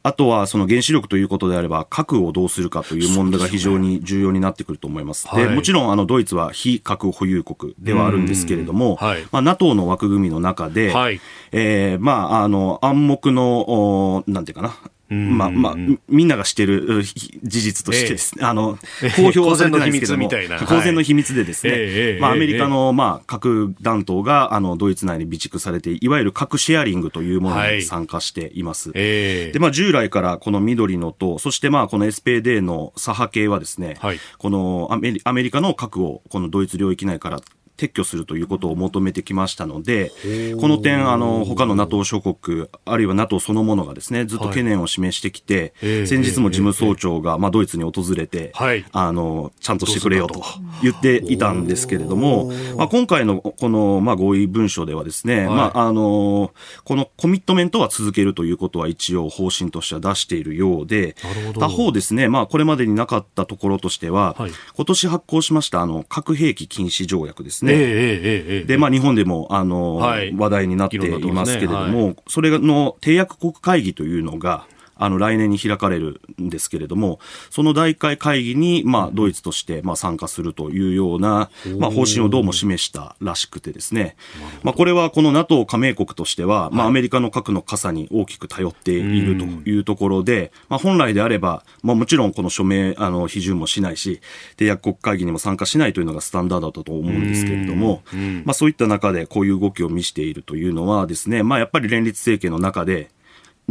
あとはその原子力ということであれば、核をどうするかという問題が非常に重要になってくると思います。で、もちろんあのドイツは非核保有国ではあるんですけれども、はい、まあ、NATO の枠組みの中で、はい、えー、まあ、あの、暗黙の、なんていうかな、まあ、まあ、みんなが知ってる事実としてですね、えー、あの、公表されてないですけども、公然の秘密でですね、えー、まあ、アメリカの、まあ、核弾頭が、あの、ドイツ内に備蓄されて、いわゆる核シェアリングというものに参加しています。はい、で、まあ、従来からこの緑のと、そしてまあ、この SPD の左派系はですね、はい、このアメリカの核をこのドイツ領域内から撤去するということを求めてきましたので、この点、あの、他の NATO 諸国、あるいは NATO そのものがですね、ずっと懸念を示してきて、はい、先日も事務総長が、まあ、ドイツに訪れて、はい、あの、ちゃんとしてくれよと言っていたんですけれども、まあ、今回のこの、まあ、合意文書ではですね、はい、まあ、あの、このコミットメントは続けるということは一応方針としては出しているようで、他方ですね、まあ、これまでになかったところとしては、今年発行しました、あの、核兵器禁止条約ですね。ね。で、まあ日本でも、あの、はい、話題になっていますけれども、それの締約国会議というのが、あの、来年に開かれるんですけれども、その第1回会議に、まあ、ドイツとして、まあ、参加するというような、まあ、方針をどうも示したらしくてですね、まあ、これはこの NATO 加盟国としては、まあ、アメリカの核の傘に大きく頼っているというところで、まあ、本来であれば、まあ、もちろんこの署名、あの、批准もしないし、締約国会議にも参加しないというのがスタンダードだと思うんですけれども、まあ、そういった中でこういう動きを見せているというのはですね、まあ、やっぱり連立政権の中で、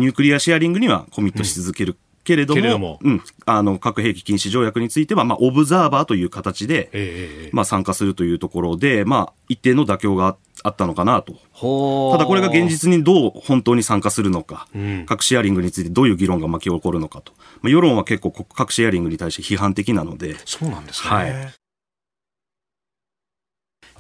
ニュークリアシェアリングにはコミットし続ける。けれども、もうん、あの、核兵器禁止条約については、まあ、オブザーバーという形で、えー、まあ、参加するというところで、まあ、一定の妥協があったのかなと。ただこれが現実にどう本当に参加するのか、うん、核シェアリングについてどういう議論が巻き起こるのかと。まあ、世論は結構核シェアリングに対して批判的なので。そうなんですね。はい。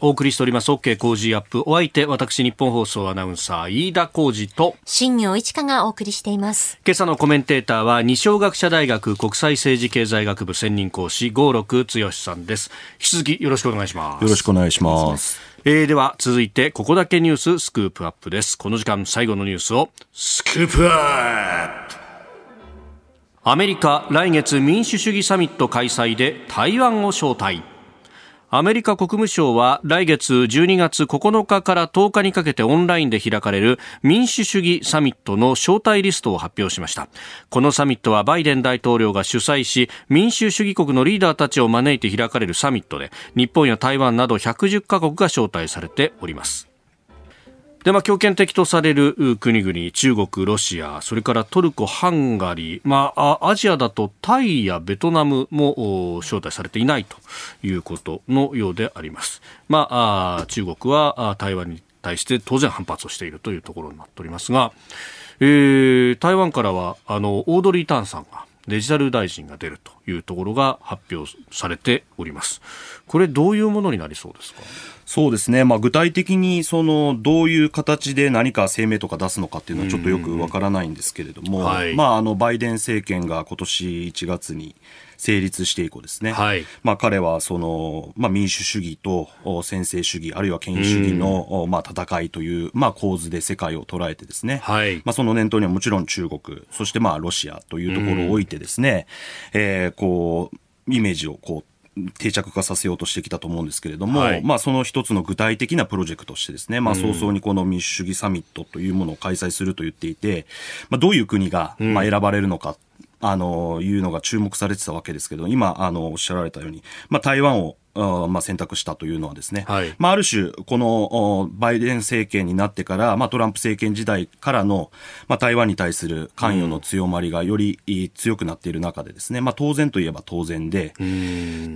お送りしております。OK 工事アップ。お相手私日本放送アナウンサー飯田浩二と新業一華がお送りしています。今朝のコメンテーターは二小学者大学国際政治経済学部専任講師合六剛さんです。引き続きよろしくお願いします。よろしくお願いします。えー、では続いてここだけニューススクープアップです。この時間最後のニュースをスクープアップ。アメリカ来月民主主義サミット開催で台湾を招待アメリカ国務省は来月12月9日から10日にかけてオンラインで開かれる民主主義サミットの招待リストを発表しました。このサミットはバイデン大統領が主催し、民主主義国のリーダーたちを招いて開かれるサミットで、日本や台湾など110カ国が招待されております。で、まあ、強権的とされる国々、中国、ロシア、それからトルコ、ハンガリー、まあ、アジアだとタイやベトナムも招待されていないということのようであります。まあ、中国は台湾に対して当然反発をしているというところになっておりますが、えー、台湾からは、あの、オードリー・タンさんが、デジタル大臣が出るというところが発表されております。これどういうものになりそうですか？そうですね、まあ、具体的にそのどういう形で何か声明とか出すのかっていうのはちょっとよくわからないんですけれども、はい、まあ、あのバイデン政権が今年1月に成立して以降ですね、はい、まあ、彼はその、まあ、民主主義と専制主義、あるいは権威主義の、まあ、戦いという、まあ、構図で世界を捉えてですね、はい、まあ、その念頭にはもちろん中国、そしてまあロシアというところを置いてですね、えー、こう、イメージをこう定着化させようとしてきたと思うんですけれども、はい、まあその一つの具体的なプロジェクトとしてですね、まあ早々にこの民主主義サミットというものを開催すると言っていて、まあどういう国がまあ選ばれるのか、あの、いうのが注目されてたわけですけど、今、あの、おっしゃられたように、まあ台湾をまあ、選択したというのはですね、はい、まあ、ある種、このバイデン政権になってから、まあ、トランプ政権時代からの、まあ、台湾に対する関与の強まりがより強くなっている中でですね、まあ、当然といえば当然で、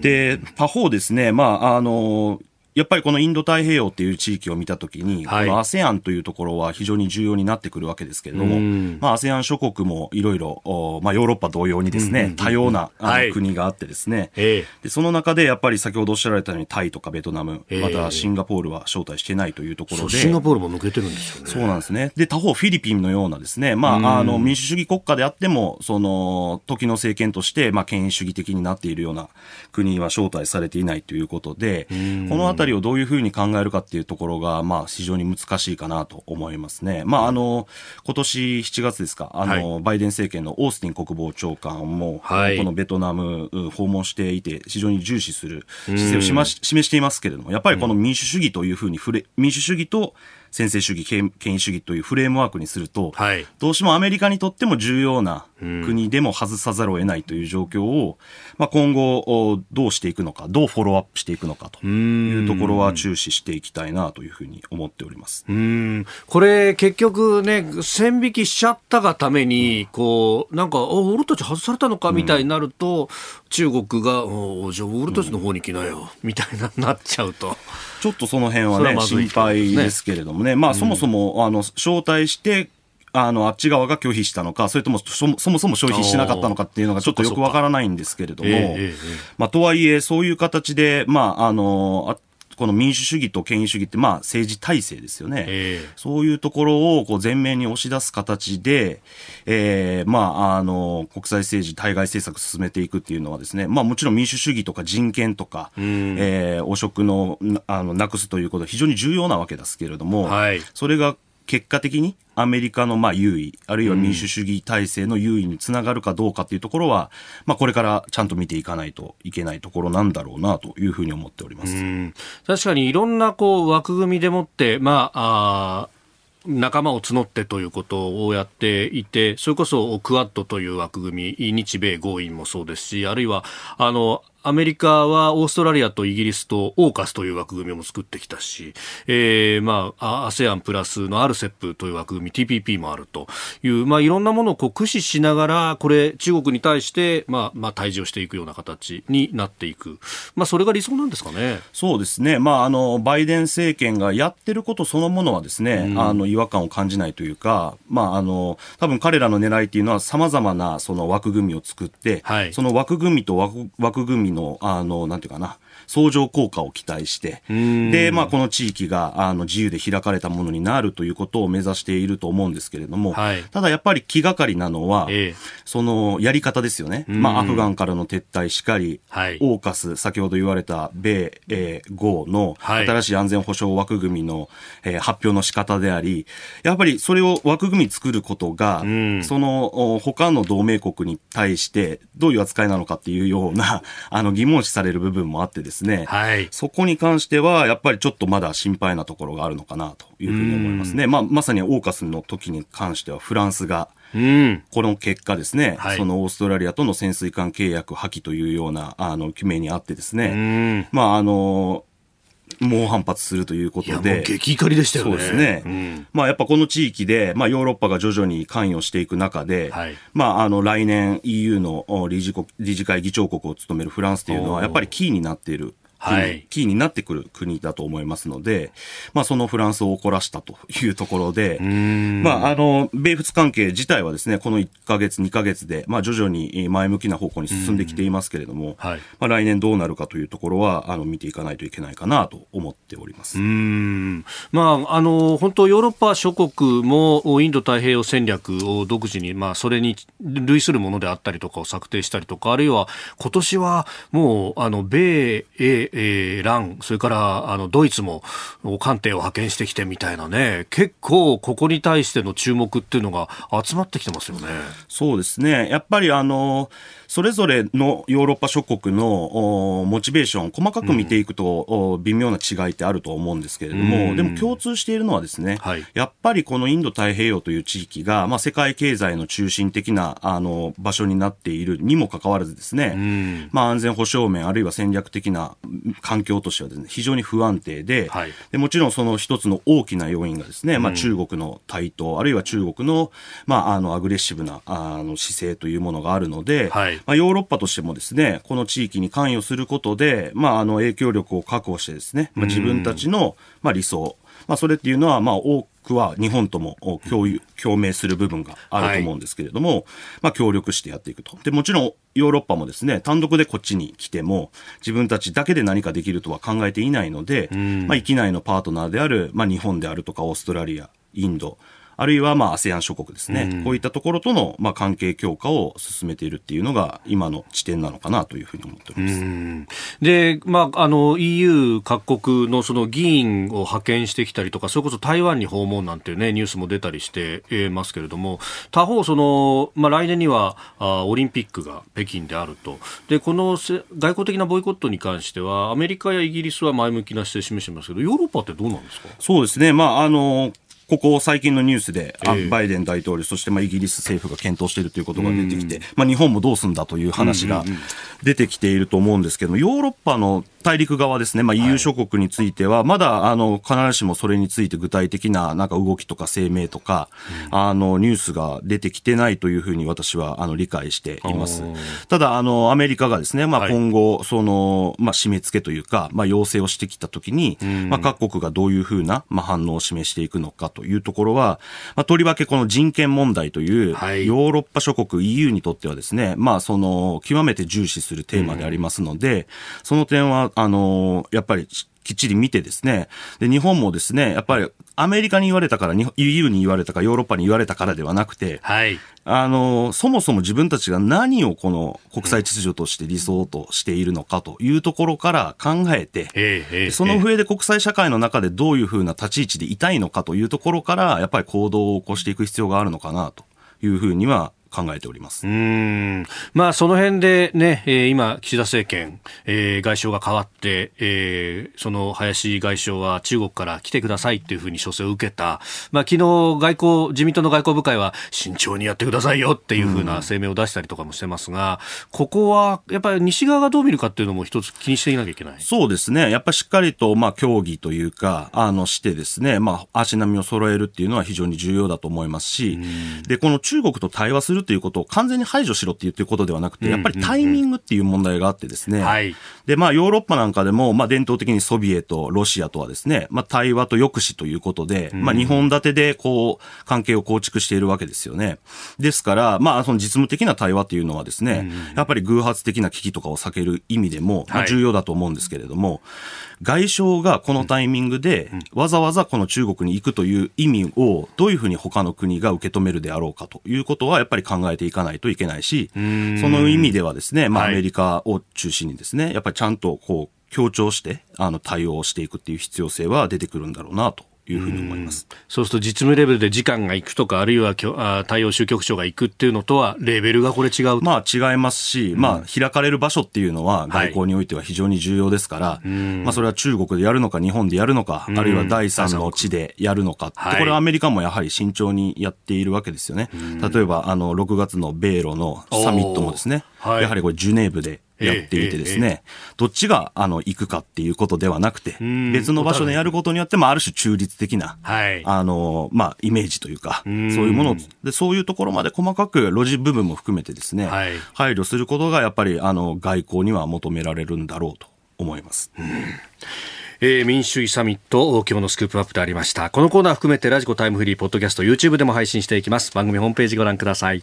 で、他方ですね、まあ、あの、やっぱりこのインド太平洋っていう地域を見たときに、はい、この ASEAN というところは非常に重要になってくるわけですけれども、まあ ASEAN 諸国もいろいろ、まあヨーロッパ同様にですね、多様なあの国があってですね、で、その中でやっぱり先ほどおっしゃられたようにタイとかベトナム、またシンガポールは招待してないというところで、シンガポールも抜けてるんですよね。そうなんですね。で、他方フィリピンのようなですね、まああの民主主義国家であっても、その時の政権として、まあ権威主義的になっているような国は招待されていないということで、このあたりをどういうふうに考考えるかっていうところが、まあ、非常に難しいかなと思いますね。まあ、あの、今年7月ですか、あの、はい、バイデン政権のオースティン国防長官も、はい、このベトナム訪問していて、非常に重視する姿勢をしまし示していますけれども、やっぱりこの民主主義というふうに触れ、民主主義と専制主義、権威主義というフレームワークにすると、はい、どうしてもアメリカにとっても重要な国でも外さざるを得ないという状況を、まあ、今後どうしていくのか、どうフォローアップしていくのかというところは注視していきたいなというふうに思っております。うん。これ、結局ね、線引きしちゃったがために、こうなんか、俺たち外されたのかみたいになると、中国が、おじゃあ俺たちの方に来なよ、みたいななっちゃうと。ちょっとその辺はね、心配ですけれどもね、まあ、そもそも、あの招待して、あの、あっち側が拒否したのか、それともそもそも消費しなかったのかっていうのがちょっとよくわからないんですけれども、まあ、とはいえ、そういう形で、まあ、あの、この民主主義と権威主義って、まあ、政治体制ですよね。えー、そういうところをこう前面に押し出す形で、えー、まあ、あの、国際政治、対外政策進めていくっていうのはですね、まあ、もちろん民主主義とか人権とか、えー、汚職の、あの、なくすということは非常に重要なわけですけれども、はい、それが結果的にアメリカのまあ優位、あるいは民主主義体制の優位につながるかどうかっていうところは、まあこれからちゃんと見ていかないといけないところなんだろうなというふうに思っております。確かにいろんなこう枠組みでもって、まあ、あ仲間を募ってということをやっていて、それこそクアッドという枠組み、日米合意もそうですし、あるいは、あの、アメリカはオーストラリアとイギリスとオーカスという枠組みも作ってきたし、えー、まあ、ASEAN プラスの RCEP という枠組み、TPP もあるという、まあ、いろんなものをこう駆使しながら、これ、中国に対して、まあ、まあ、対峙をしていくような形になっていく。まあ、それが理想なんですかね。そうですね。まあ、あの、バイデン政権がやってることそのものはですね、うん、あの、違和感を感じないというか、まあ、あの、多分彼らの狙いっていうのは様々なその枠組みを作って、はい、その枠組みと枠枠組みの、あの、なんていうかな、相乗効果を期待して、で、まあ、この地域が、あの、自由で開かれたものになるということを目指していると思うんですけれども、はい、ただやっぱり気がかりなのは、ええ、その、やり方ですよね。まあ、アフガンからの撤退しかり、はい、オーカス、先ほど言われた米、えー、豪の新しい安全保障枠組みの、えー、発表の仕方であり、やっぱりそれを枠組み作ることが、その、他の同盟国に対してどういう扱いなのかっていうような、あの、疑問視される部分もあってですねですね、はい、そこに関しては、やっぱりちょっとまだ心配なところがあるのかなというふうに思いますね。まあ、まさにオーカスの時に関しては、フランスが、うん、この結果ですね、はい、そのオーストラリアとの潜水艦契約破棄というような、あの、決めにあってですね、まあ、あの、猛反発するということで。激怒りでしたよね。そうですね。うん、まあやっぱこの地域で、まあヨーロッパが徐々に関与していく中で、はい、まああの来年 EU の理事国、理事会議長国を務めるフランスというのはやっぱりキーになっているはい、キーになってくる国だと思いますので、まあ、そのフランスを怒らしたというところで、まあ、あの、米仏関係自体はですね、この1ヶ月、2ヶ月で、まあ、徐々に前向きな方向に進んできていますけれども、はい、まあ、来年どうなるかというところは、あの、見ていかないといけないかなと思っております。うん。まあ、あの、本当ヨーロッパ諸国もインド太平洋戦略を独自に、まあ、それに類するものであったりとかを策定したりとか、あるいは今年はもう、あの、米英えー、ラン、それからあのドイツも艦艇を派遣してきてみたいなね、結構ここに対しての注目っていうのが集まってきてますよね。そうですね。やっぱりあの、それぞれのヨーロッパ諸国のモチベーション、細かく見ていくと、微妙な違いってあると思うんですけれども、でも共通しているのはですね、はい、やっぱりこのインド太平洋という地域が、まあ、世界経済の中心的なあの場所になっているにもかかわらずですね、まあ、安全保障面、あるいは戦略的な環境としてはですね、非常に不安定で、はい、でもちろんその一つの大きな要因がですね、まあ、中国の台頭、あるいは中国の,、まあ、あのアグレッシブなあの姿勢というものがあるので、はいまあ、ヨーロッパとしてもですね、この地域に関与することで、まあ、あの影響力を確保してですね、まあ、自分たちの、まあ、理想、まあ、それっていうのは、まあ、多くは日本とも共有、共鳴する部分があると思うんですけれども、はい、まあ、協力してやっていくと。で、もちろん、ヨーロッパもですね、単独でこっちに来ても、自分たちだけで何かできるとは考えていないので、まあ、域内のパートナーである、まあ、日本であるとか、オーストラリア、インド、あるいはまあ ASEAN 諸国ですね、うん、こういったところとのまあ関係強化を進めているっていうのが今の地点なのかなというふうに思っております。で、まあ、あの EU 各国のその議員を派遣してきたりとか、それこそ台湾に訪問なんていうね、ニュースも出たりしてますけれども、他方、その、まあ、来年にはあオリンピックが北京であると。で、この外交的なボイコットに関しては、アメリカやイギリスは前向きな姿勢を示してますけど、ヨーロッパってどうなんですか？そうですね。まあ、あの、ここ最近のニュースで、えー、バイデン大統領、そしてまあイギリス政府が検討しているということが出てきて、まあ、日本もどうすんだという話が出てきていると思うんですけども、ヨーロッパの大陸側ですね、まあ、EU 諸国については、まだあの必ずしもそれについて具体的ななんか動きとか声明とか、あのニュースが出てきてないというふうに私はあの理解しています。ただ、あのアメリカがですね、まあ、今後、その、まあ、締め付けというか、まあ、要請をしてきたときに、まあ、各国がどういうふうな、まあ、反応を示していくのかというところは、まあ、とりわけこの人権問題という、ヨーロッパ諸国 EU にとってはですね、まあ、その、極めて重視するテーマでありますので、その点は、あの、やっぱりきっちり見てですね、で、日本もですね、やっぱりアメリカに言われたから、EU に言われたか、ヨーロッパに言われたからではなくて、はい。あの、そもそも自分たちが何をこの国際秩序として理想としているのかというところから考えて、その上で国際社会の中でどういうふうな立ち位置でいたいのかというところから、やっぱり行動を起こしていく必要があるのかなというふうには考えております。うん。まあ、その辺でね、えー、今、岸田政権、えー、外相が変わって、えー、その林外相は中国から来てくださいっていうふうに書請を受けた、まあ昨日外交、自民党の外交部会は慎重にやってくださいよっていうふうな声明を出したりとかもしてますが、ここはやっぱり西側がどう見るかっていうのも一つ気にしていなきゃいけない。そうですね、やっぱりしっかりとまあ協議というか、あのしてですね、まあ、足並みを揃えるっていうのは非常に重要だと思いますし、でこの中国と対話するということを完全に排除しろって言ってることではなくて、やっぱりタイミングっていう問題があってですね。はい。で、まあ、ヨーロッパなんかでも、まあ、伝統的にソビエト、ロシアとはですね、まあ、対話と抑止ということで、まあ、日本立てで、こう、関係を構築しているわけですよね。ですから、まあ、その実務的な対話っていうのはですね、やっぱり偶発的な危機とかを避ける意味でも、まあ、重要だと思うんですけれども、はい外相がこのタイミングで、わざわざこの中国に行くという意味を、どういうふうに他の国が受け止めるであろうかということは、やっぱり考えていかないといけないし、その意味ではですね、まあ、アメリカを中心にですね、やっぱりちゃんとこう、強調して、あの、対応していくっていう必要性は出てくるんだろうなというふうに思います。うそうすると実務レベルで時間がいくとか、あるいは対応州局長が行くっていうのとは、レベルがこれ違う。まあ違いますし、うん、まあ開かれる場所っていうのは外交においては非常に重要ですから、はい、まあそれは中国でやるのか、日本でやるのか、あるいは第三の地でやるのか、はい、これはアメリカもやはり慎重にやっているわけですよね。例えば、あの、6月の米ロのサミットもですね、やはりこれジュネーブでやっていてですね、どっちが、あの、行くかっていうことではなくて、別の場所でやることによって、まあ、ある種中立的な、はい、あの、まあ、イメージというか、そういうものを、で、そういうところまで細かく、路地部分も含めてですね、はい、配慮することが、やっぱり、あの、外交には求められるんだろうと思います。えー、民主主義サミット今日のスクープアップでありました。このコーナー含めてラジコタイムフリーポッドキャスト YouTube でも配信していきます。番組ホームページご覧ください